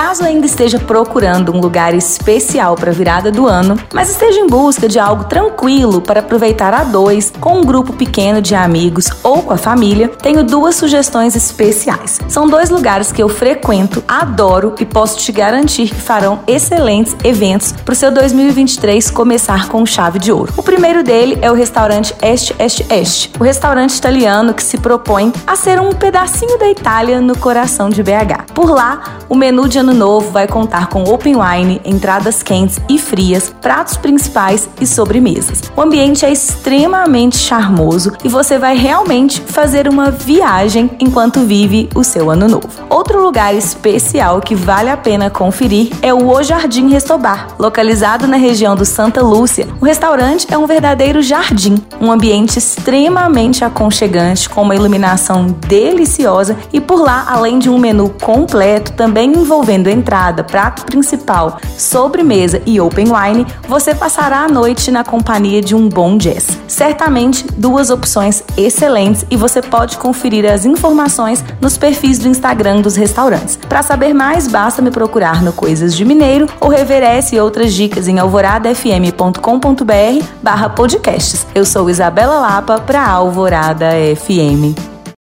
Caso ainda esteja procurando um lugar especial para a virada do ano, mas esteja em busca de algo tranquilo para aproveitar a dois, com um grupo pequeno de amigos ou com a família, tenho duas sugestões especiais. São dois lugares que eu frequento, adoro e posso te garantir que farão excelentes eventos para o seu 2023 começar com chave de ouro. O primeiro dele é o restaurante Este Este Este, o restaurante italiano que se propõe a ser um pedacinho da Itália no coração de BH. Por lá, o menu de ano novo vai contar com open wine, entradas quentes e frias, pratos principais e sobremesas. O ambiente é extremamente charmoso e você vai realmente fazer uma viagem enquanto vive o seu ano novo. Outro lugar especial que vale a pena conferir é o O Jardim Restobar. Localizado na região do Santa Lúcia, o restaurante é um verdadeiro jardim, um ambiente extremamente aconchegante com uma iluminação deliciosa e por lá, além de um menu completo, também envolvendo entrada, prato principal, sobremesa e open wine, você passará a noite na companhia de um bom jazz. Certamente duas opções excelentes e você pode conferir as informações nos perfis do Instagram dos restaurantes. Para saber mais, basta me procurar no Coisas de Mineiro ou rever essa e outras dicas em alvoradafm.com.br barra podcasts. Eu sou Isabela Lapa para Alvorada FM.